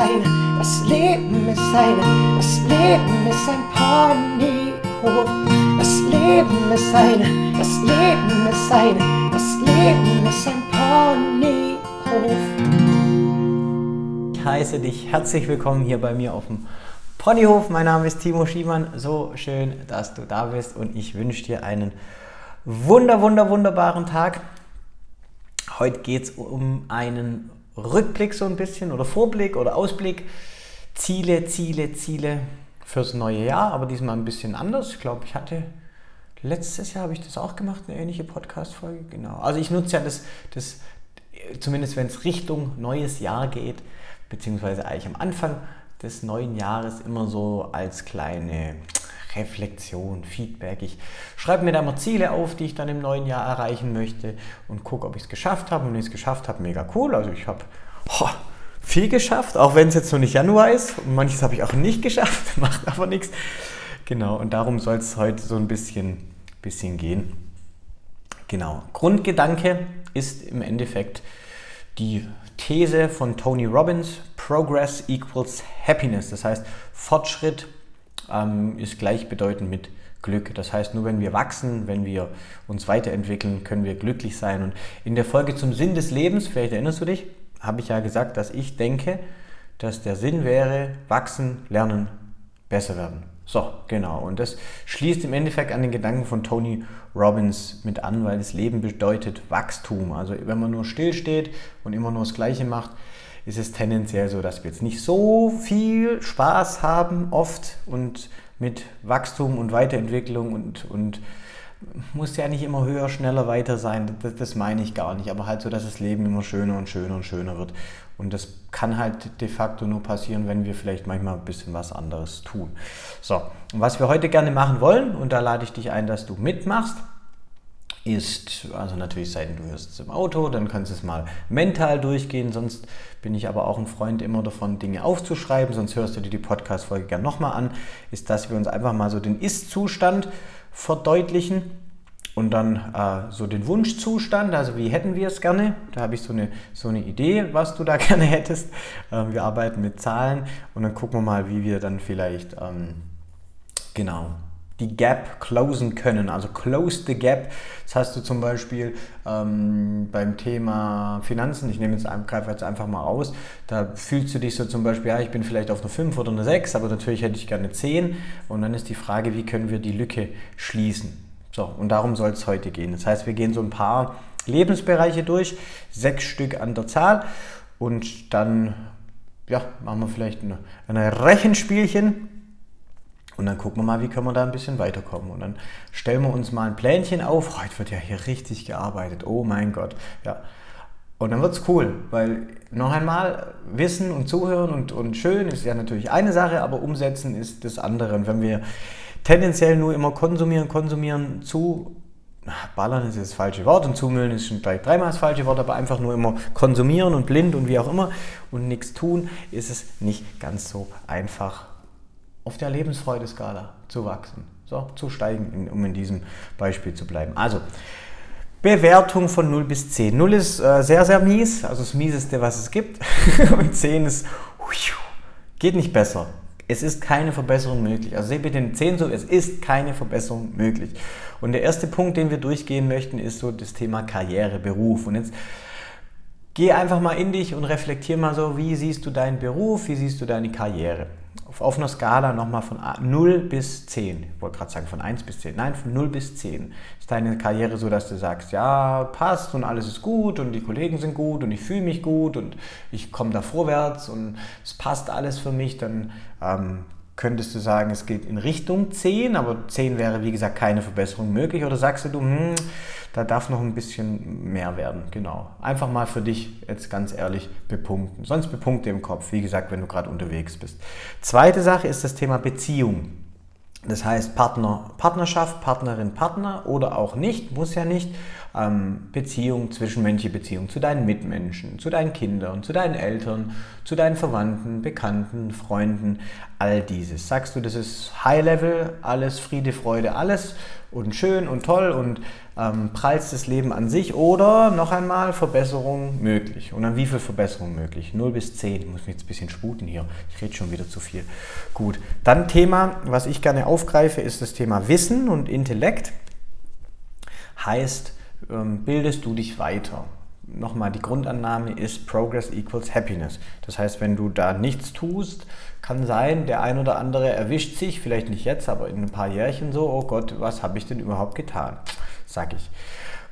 eine, das Leben ist eine, das Leben ist ein Ponyhof. Das Leben ist eine, das Leben ist eine, das Leben ist ein Ponyhof. Ich heiße dich herzlich willkommen hier bei mir auf dem Ponyhof. Mein Name ist Timo Schiemann. So schön, dass du da bist und ich wünsche dir einen wunder, wunder, wunderbaren Tag. Heute geht es um einen Rückblick so ein bisschen oder Vorblick oder Ausblick. Ziele, Ziele, Ziele fürs neue Jahr, aber diesmal ein bisschen anders. Ich glaube, ich hatte letztes Jahr habe ich das auch gemacht, eine ähnliche Podcast-Folge. Genau. Also ich nutze ja das, das zumindest wenn es Richtung neues Jahr geht, beziehungsweise eigentlich am Anfang des neuen Jahres immer so als kleine Reflexion, Feedback. Ich schreibe mir da mal Ziele auf, die ich dann im neuen Jahr erreichen möchte und gucke, ob ich es geschafft habe. Und wenn ich es geschafft habe, mega cool. Also ich habe viel geschafft, auch wenn es jetzt noch nicht Januar ist. Und manches habe ich auch nicht geschafft, macht aber nichts. Genau, und darum soll es heute so ein bisschen, bisschen gehen. Genau, Grundgedanke ist im Endeffekt die These von Tony Robbins, Progress equals Happiness. Das heißt, Fortschritt ähm, ist gleichbedeutend mit Glück. Das heißt, nur wenn wir wachsen, wenn wir uns weiterentwickeln, können wir glücklich sein. Und in der Folge zum Sinn des Lebens, vielleicht erinnerst du dich, habe ich ja gesagt, dass ich denke, dass der Sinn wäre, wachsen, lernen, besser werden. So, genau. Und das schließt im Endeffekt an den Gedanken von Tony Robbins mit an, weil das Leben bedeutet Wachstum. Also wenn man nur stillsteht und immer nur das Gleiche macht, ist es tendenziell so, dass wir jetzt nicht so viel Spaß haben oft und mit Wachstum und Weiterentwicklung und, und muss ja nicht immer höher, schneller, weiter sein. Das, das, meine ich gar nicht. Aber halt so, dass das Leben immer schöner und schöner und schöner wird. Und das kann halt de facto nur passieren, wenn wir vielleicht manchmal ein bisschen was anderes tun. So, und was wir heute gerne machen wollen, und da lade ich dich ein, dass du mitmachst, ist, also natürlich seitdem du hörst es im Auto, dann kannst du es mal mental durchgehen, sonst bin ich aber auch ein Freund immer davon, Dinge aufzuschreiben, sonst hörst du dir die Podcast-Folge gerne nochmal an, ist, dass wir uns einfach mal so den Ist-Zustand verdeutlichen und dann äh, so den Wunschzustand, also wie hätten wir es gerne, da habe ich so eine, so eine Idee, was du da gerne hättest. Ähm, wir arbeiten mit Zahlen und dann gucken wir mal, wie wir dann vielleicht, ähm, genau, die Gap closen können. Also close the gap. Das hast du zum Beispiel ähm, beim Thema Finanzen, ich nehme jetzt, greife jetzt einfach mal aus, da fühlst du dich so zum Beispiel, ja, ich bin vielleicht auf einer 5 oder einer 6, aber natürlich hätte ich gerne 10. Und dann ist die Frage, wie können wir die Lücke schließen? So, und darum soll es heute gehen. Das heißt, wir gehen so ein paar Lebensbereiche durch, sechs Stück an der Zahl und dann ja, machen wir vielleicht ein Rechenspielchen und dann gucken wir mal, wie können wir da ein bisschen weiterkommen. Und dann stellen wir uns mal ein Plänchen auf. Heute wird ja hier richtig gearbeitet. Oh mein Gott. Ja. Und dann wird es cool, weil noch einmal Wissen und Zuhören und, und schön ist ja natürlich eine Sache, aber umsetzen ist das andere. Und wenn wir tendenziell nur immer konsumieren, konsumieren, zu ballern ist das falsche Wort und zumüllen ist schon gleich dreimal das falsche Wort, aber einfach nur immer konsumieren und blind und wie auch immer und nichts tun, ist es nicht ganz so einfach auf der Lebensfreude-Skala zu wachsen, so, zu steigen, um in diesem Beispiel zu bleiben. Also, Bewertung von 0 bis 10. 0 ist äh, sehr, sehr mies, also das mieseste, was es gibt. Und 10 ist, geht nicht besser. Es ist keine Verbesserung möglich. Also seht bitte den 10 so, es ist keine Verbesserung möglich. Und der erste Punkt, den wir durchgehen möchten, ist so das Thema Karriere, Beruf. Und jetzt geh einfach mal in dich und reflektier mal so, wie siehst du deinen Beruf, wie siehst du deine Karriere? Auf einer Skala nochmal von 0 bis 10, ich wollte gerade sagen von 1 bis 10, nein, von 0 bis 10 ist deine Karriere so, dass du sagst, ja, passt und alles ist gut und die Kollegen sind gut und ich fühle mich gut und ich komme da vorwärts und es passt alles für mich, dann ähm, könntest du sagen, es geht in Richtung 10, aber 10 wäre wie gesagt keine Verbesserung möglich oder sagst du, hm, da darf noch ein bisschen mehr werden. Genau. Einfach mal für dich jetzt ganz ehrlich bepunkten. Sonst bepunkte im Kopf, wie gesagt, wenn du gerade unterwegs bist. Zweite Sache ist das Thema Beziehung. Das heißt Partner, Partnerschaft, Partnerin, Partner oder auch nicht, muss ja nicht. ähm, Beziehung, zwischenmenschliche Beziehung zu deinen Mitmenschen, zu deinen Kindern, zu deinen Eltern, zu deinen Verwandten, Bekannten, Freunden, all dieses. Sagst du, das ist High Level, alles Friede, Freude, alles und schön und toll und ähm, das Leben an sich oder noch einmal Verbesserung möglich. Und dann wie viel Verbesserung möglich? 0 bis 10. Ich muss mich jetzt ein bisschen sputen hier. Ich rede schon wieder zu viel. Gut. Dann Thema, was ich gerne aufgreife, ist das Thema Wissen und Intellekt. Heißt, ähm, bildest du dich weiter? Nochmal, die Grundannahme ist Progress equals Happiness. Das heißt, wenn du da nichts tust, kann sein, der ein oder andere erwischt sich, vielleicht nicht jetzt, aber in ein paar Jährchen so, oh Gott, was habe ich denn überhaupt getan? sag ich.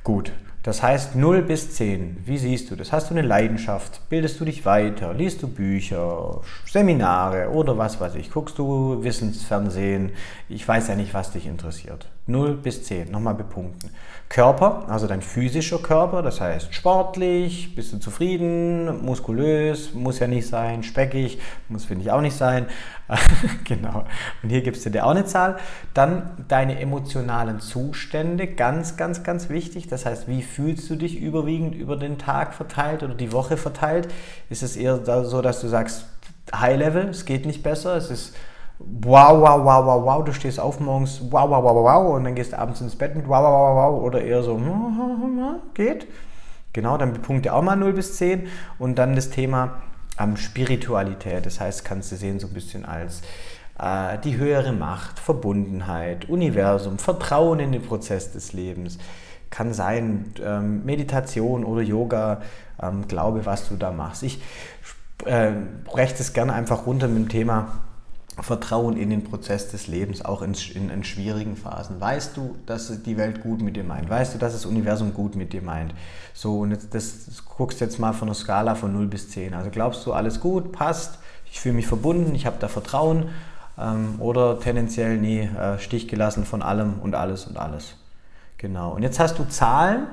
Gut, das heißt 0 bis 10. Wie siehst du das? Hast du eine Leidenschaft? Bildest du dich weiter? Liest du Bücher, Seminare oder was weiß ich? Guckst du Wissensfernsehen? Ich weiß ja nicht, was dich interessiert. 0 bis 10. Nochmal bepunkten. Körper, also dein physischer Körper, das heißt sportlich, bist du zufrieden, muskulös, muss ja nicht sein, speckig, muss finde ich auch nicht sein. Genau. Und hier gibst du dir auch eine Zahl. Dann deine emotionalen Zustände, ganz, ganz, ganz wichtig. Das heißt, wie fühlst du dich überwiegend über den Tag verteilt oder die Woche verteilt? Ist es eher so, dass du sagst, High Level, es geht nicht besser, es ist wow, wow, wow, wow, wow, du stehst auf morgens, wow, wow, wow, wow, und dann gehst du abends ins Bett mit wow, wow, wow, wow, oder eher so, geht. Genau, dann Punkte auch mal 0 bis 10 und dann das Thema ähm, Spiritualität, das heißt, kannst du sehen so ein bisschen als äh, die höhere Macht, Verbundenheit, Universum, Vertrauen in den Prozess des Lebens. Kann sein ähm, Meditation oder Yoga, ähm, Glaube, was du da machst. Ich äh, breche das gerne einfach runter mit dem Thema Vertrauen in den Prozess des Lebens, auch in, in, in, schwierigen Phasen. Weißt du, dass die Welt gut mit dir meint? Weißt du, dass das Universum gut mit dir meint? So, und jetzt, das, das guckst jetzt mal von einer Skala von 0 bis 10. Also glaubst du, alles gut, passt, ich fühle mich verbunden, ich habe da Vertrauen ähm, oder tendenziell, nee, äh, Stich gelassen von allem und alles und alles. Genau. Und jetzt hast du Zahlen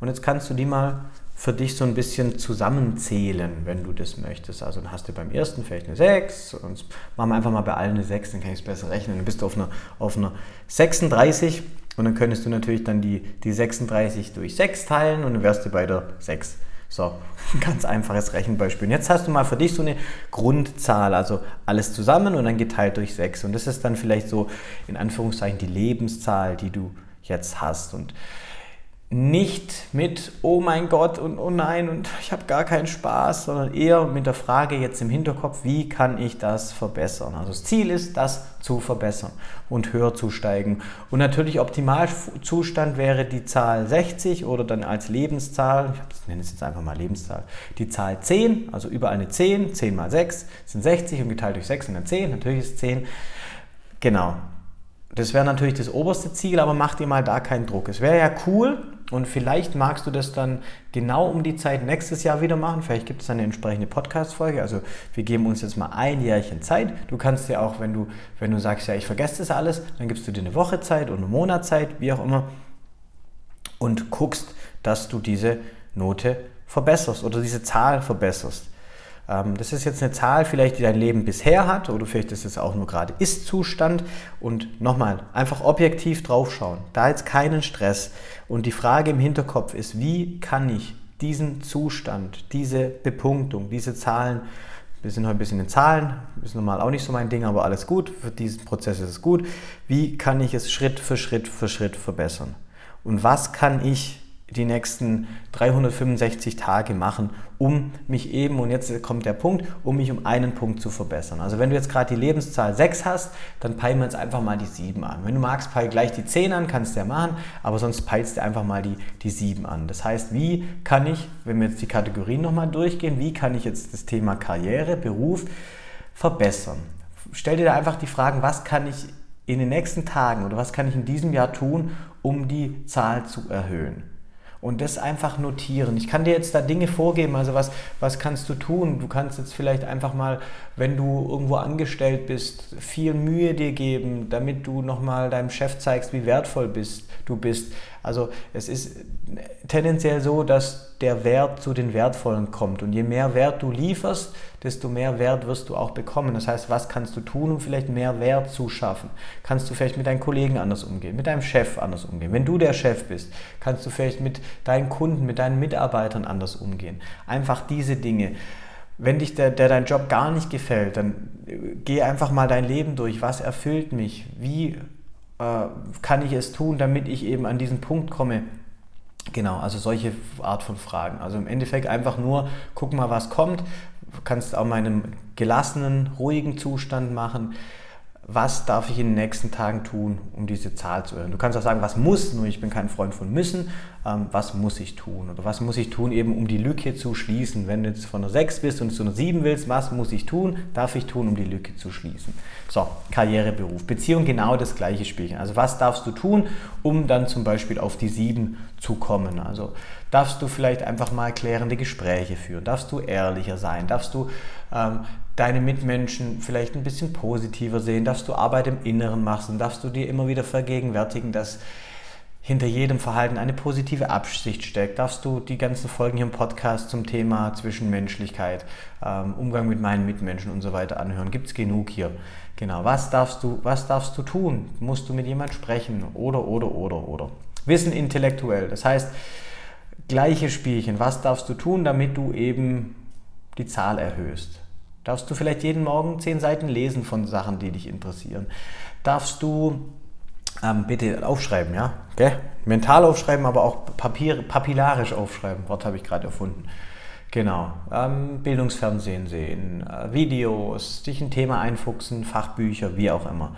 und jetzt kannst du die mal für dich so ein bisschen zusammenzählen, wenn du das möchtest. Also dann hast du beim ersten vielleicht eine 6, und machen wir einfach mal bei allen eine 6, dann kann ich es besser rechnen. Dann bist du auf einer, auf einer 36 und dann könntest du natürlich dann die, die 36 durch 6 teilen und dann wärst du bei der 6. So, ein ganz einfaches Rechenbeispiel. Und jetzt hast du mal für dich so eine Grundzahl, also alles zusammen und dann geteilt durch 6. Und das ist dann vielleicht so in Anführungszeichen die Lebenszahl, die du jetzt hast. Und nicht mit, oh mein Gott und oh nein und ich habe gar keinen Spaß, sondern eher mit der Frage jetzt im Hinterkopf, wie kann ich das verbessern? Also das Ziel ist, das zu verbessern und höher zu steigen. Und natürlich Optimalzustand wäre die Zahl 60 oder dann als Lebenszahl, ich nenne es jetzt einfach mal Lebenszahl, die Zahl 10, also über eine 10, 10 mal 6 sind 60 und geteilt durch 6 sind dann 10, natürlich ist 10. Genau, das wäre natürlich das oberste Ziel, aber mach dir mal da keinen Druck. Es wäre ja cool und vielleicht magst du das dann genau um die Zeit nächstes Jahr wieder machen. Vielleicht gibt es eine entsprechende Podcast-Folge. Also wir geben uns jetzt mal ein Jährchen Zeit. Du kannst ja auch, wenn du, wenn du sagst, ja, ich vergesse das alles, dann gibst du dir eine Woche Zeit oder eine Monat Zeit, wie auch immer, und guckst, dass du diese Note verbesserst oder diese Zahl verbesserst. Ähm, das ist jetzt eine Zahl vielleicht, die dein Leben bisher hat oder vielleicht ist es auch nur gerade Ist-Zustand. Und nochmal, einfach objektiv draufschauen. Da jetzt keinen Stress. Und die Frage im Hinterkopf ist, wie kann ich diesen Zustand, diese Bepunktung, diese Zahlen, wir sind heute ein bisschen in Zahlen, ist normal auch nicht so mein Ding, aber alles gut, für diesen Prozess ist es gut. Wie kann ich es Schritt für Schritt für Schritt verbessern? Und was kann ich die nächsten 365 Tage machen, um mich eben, und jetzt kommt der Punkt, um mich um einen Punkt zu verbessern. Also wenn du jetzt gerade die Lebenszahl 6 hast, dann peilen wir jetzt einfach mal die 7 an. Wenn du magst, peil gleich die 10 an, kannst du ja machen, aber sonst peilst du einfach mal die, die 7 an. Das heißt, wie kann ich, wenn wir jetzt die Kategorien nochmal durchgehen, wie kann ich jetzt das Thema Karriere, Beruf verbessern? Stell dir da einfach die Fragen, was kann ich in den nächsten Tagen oder was kann ich in diesem Jahr tun, um die Zahl zu erhöhen? Und das einfach notieren. Ich kann dir jetzt da Dinge vorgeben, also was, was kannst du tun? Du kannst jetzt vielleicht einfach mal, wenn du irgendwo angestellt bist, viel Mühe dir geben, damit du nochmal deinem Chef zeigst, wie wertvoll bist, du bist. Also es ist tendenziell so, dass der Wert zu den Wertvollen kommt. Und je mehr Wert du lieferst, desto mehr Wert wirst du auch bekommen. Das heißt, was kannst du tun, um vielleicht mehr Wert zu schaffen? Kannst du vielleicht mit deinen Kollegen anders umgehen, mit deinem Chef anders umgehen? Wenn du der Chef bist, kannst du vielleicht mit deinen Kunden, mit deinen Mitarbeitern anders umgehen. Einfach diese Dinge. Wenn dich der, der dein Job gar nicht gefällt, dann geh einfach mal dein Leben durch. Was erfüllt mich? Wie äh, kann ich es tun, damit ich eben an diesen Punkt komme? Genau, also solche Art von Fragen. Also im Endeffekt einfach nur, guck mal, was kommt. Du kannst auch meinen gelassenen, ruhigen Zustand machen was darf ich in den nächsten Tagen tun, um diese Zahl zu erhöhen. Du kannst auch sagen, was muss, nur ich bin kein Freund von müssen, ähm, was muss ich tun? Oder was muss ich tun, eben um die Lücke zu schließen? Wenn du jetzt von einer 6 bist und zu einer 7 willst, was muss ich tun, darf ich tun, um die Lücke zu schließen? So, Karriere, Beruf, Beziehung, genau das gleiche Spielchen. Also was darfst du tun, um dann zum Beispiel auf die 7 zu kommen? Also darfst du vielleicht einfach mal klärende Gespräche führen, darfst du ehrlicher sein, darfst du ähm, deine Mitmenschen vielleicht ein bisschen positiver sehen, darfst du Arbeit im Inneren machen, darfst du dir immer wieder vergegenwärtigen, dass hinter jedem Verhalten eine positive Absicht steckt, darfst du die ganzen Folgen hier im Podcast zum Thema Zwischenmenschlichkeit, ähm, Umgang mit meinen Mitmenschen und so weiter anhören. Gibt es genug hier. Genau, was darfst du, was darfst du tun? Musst du mit jemand sprechen? Oder, oder, oder, oder. Wissen intellektuell. Das heißt, gleiche Spielchen. Was darfst du tun, damit du eben die Zahl erhöhst? Darfst du vielleicht jeden Morgen zehn Seiten lesen von Sachen, die dich interessieren? Darfst du ähm, bitte aufschreiben, ja? Okay? Mental aufschreiben, aber auch Papier, papillarisch aufschreiben. Wort habe ich gerade erfunden. Genau. Ähm, Bildungsfernsehen sehen, äh, Videos, dich ein Thema einfuchsen, Fachbücher, wie auch immer.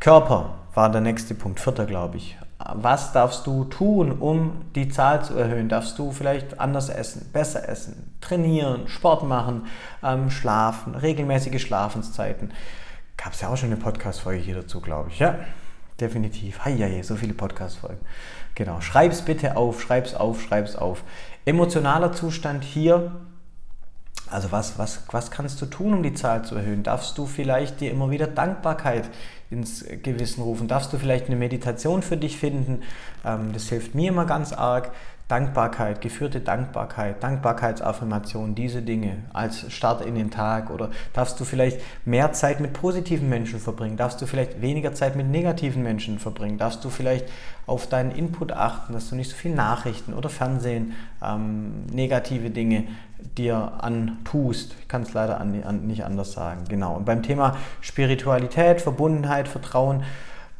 Körper war der nächste Punkt, vierter glaube ich was darfst du tun, um die Zahl zu erhöhen? Darfst du vielleicht anders essen, besser essen, trainieren, Sport machen, ähm, schlafen, regelmäßige Schlafenszeiten? Gab es ja auch schon eine Podcast-Folge hier dazu, glaube ich. Ja, definitiv. Heieiei, so viele Podcast-Folgen. Genau, schreib es bitte auf, schreib es auf, schreib es auf. Emotionaler Zustand hier also was, was, was kannst du tun, um die Zahl zu erhöhen? Darfst du vielleicht dir immer wieder Dankbarkeit ins Gewissen rufen? Darfst du vielleicht eine Meditation für dich finden? Ähm, das hilft mir immer ganz arg. Dankbarkeit, geführte Dankbarkeit, Dankbarkeitsaffirmation, diese Dinge als Start in den Tag oder darfst du vielleicht mehr Zeit mit positiven Menschen verbringen, darfst du vielleicht weniger Zeit mit negativen Menschen verbringen, darfst du vielleicht auf deinen Input achten, dass du nicht so viel Nachrichten oder Fernsehen, ähm, negative Dinge dir antust. Ich kann es leider an, an, nicht anders sagen. Genau. Und beim Thema Spiritualität, Verbundenheit, Vertrauen,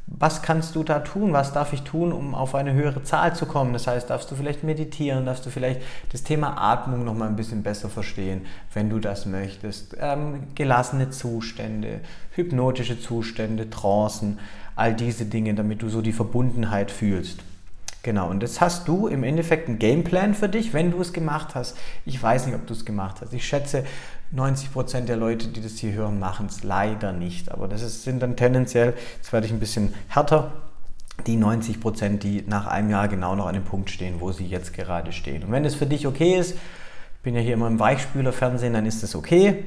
was kannst du da tun? Was darf ich tun, um auf eine höhere Zahl zu kommen? Das heißt, darfst du vielleicht meditieren, darfst du vielleicht das Thema Atmung noch mal ein bisschen besser verstehen, wenn du das möchtest. Ähm, gelassene Zustände, hypnotische Zustände, Trancen, all diese Dinge, damit du so die Verbundenheit fühlst. Genau, und jetzt hast du im Endeffekt einen Gameplan für dich, wenn du es gemacht hast. Ich weiß nicht, ob du es gemacht hast. Ich schätze, 90% der Leute, die das hier hören, machen es leider nicht. Aber das ist, sind dann tendenziell, jetzt werde ich ein bisschen härter, die 90%, die nach einem Jahr genau noch an dem Punkt stehen, wo sie jetzt gerade stehen. Und wenn es für dich okay ist, ich bin ja hier immer im Weichspüler-Fernsehen, dann ist das okay.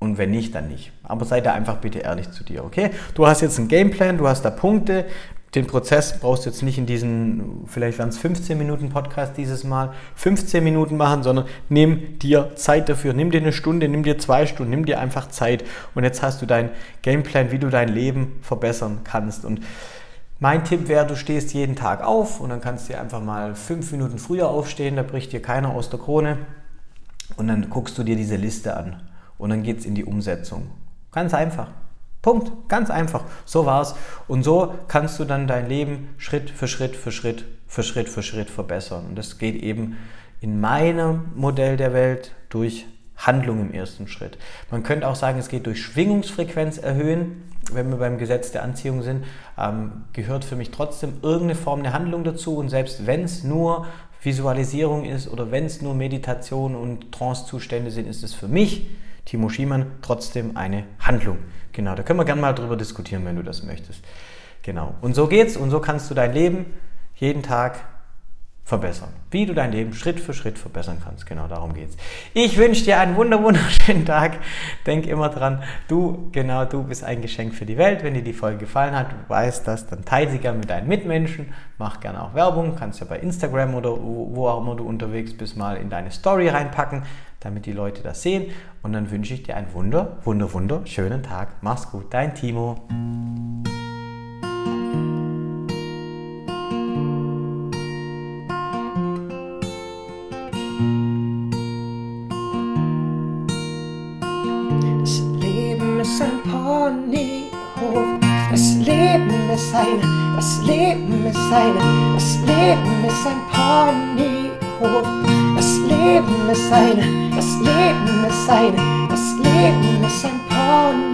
Und wenn nicht, dann nicht. Aber sei da einfach bitte ehrlich zu dir, okay? Du hast jetzt einen Gameplan, du hast da Punkte, den Prozess brauchst du jetzt nicht in diesen, vielleicht waren es 15 Minuten Podcast dieses Mal, 15 Minuten machen, sondern nimm dir Zeit dafür. Nimm dir eine Stunde, nimm dir zwei Stunden, nimm dir einfach Zeit. Und jetzt hast du deinen Gameplan, wie du dein Leben verbessern kannst. Und mein Tipp wäre, du stehst jeden Tag auf und dann kannst du einfach mal fünf Minuten früher aufstehen, da bricht dir keiner aus der Krone. Und dann guckst du dir diese Liste an und dann geht es in die Umsetzung. Ganz einfach. Punkt. Ganz einfach. So war's. Und so kannst du dann dein Leben Schritt für Schritt für Schritt für Schritt für Schritt verbessern. Und das geht eben in meinem Modell der Welt durch Handlung im ersten Schritt. Man könnte auch sagen, es geht durch Schwingungsfrequenz erhöhen. Wenn wir beim Gesetz der Anziehung sind, ähm, gehört für mich trotzdem irgendeine Form der Handlung dazu. Und selbst wenn es nur Visualisierung ist oder wenn es nur Meditation und Trancezustände sind, ist es für mich, Timo Schiemann, trotzdem eine Handlung. Genau, da können wir gerne mal drüber diskutieren, wenn du das möchtest. Genau. Und so geht's und so kannst du dein Leben jeden Tag verbessern. Wie du dein Leben Schritt für Schritt verbessern kannst. Genau darum geht's. Ich wünsche dir einen wunder wunderschönen Tag. Denk immer dran, du, genau, du bist ein Geschenk für die Welt. Wenn dir die Folge gefallen hat, du weißt das, dann teile sie gerne mit deinen Mitmenschen. Mach gerne auch Werbung. Kannst ja bei Instagram oder wo auch immer du unterwegs bist, mal in deine Story reinpacken, damit die Leute das sehen. Und dann wünsche ich dir einen wunder, wunder, wunderschönen Tag. Mach's gut, dein Timo. ist ein Ponyhof. Das Leben ist eine, das Leben ist eine, das Leben ist ein Ponyhof. sleep in the sun, I sleep in the sun, I sleep in.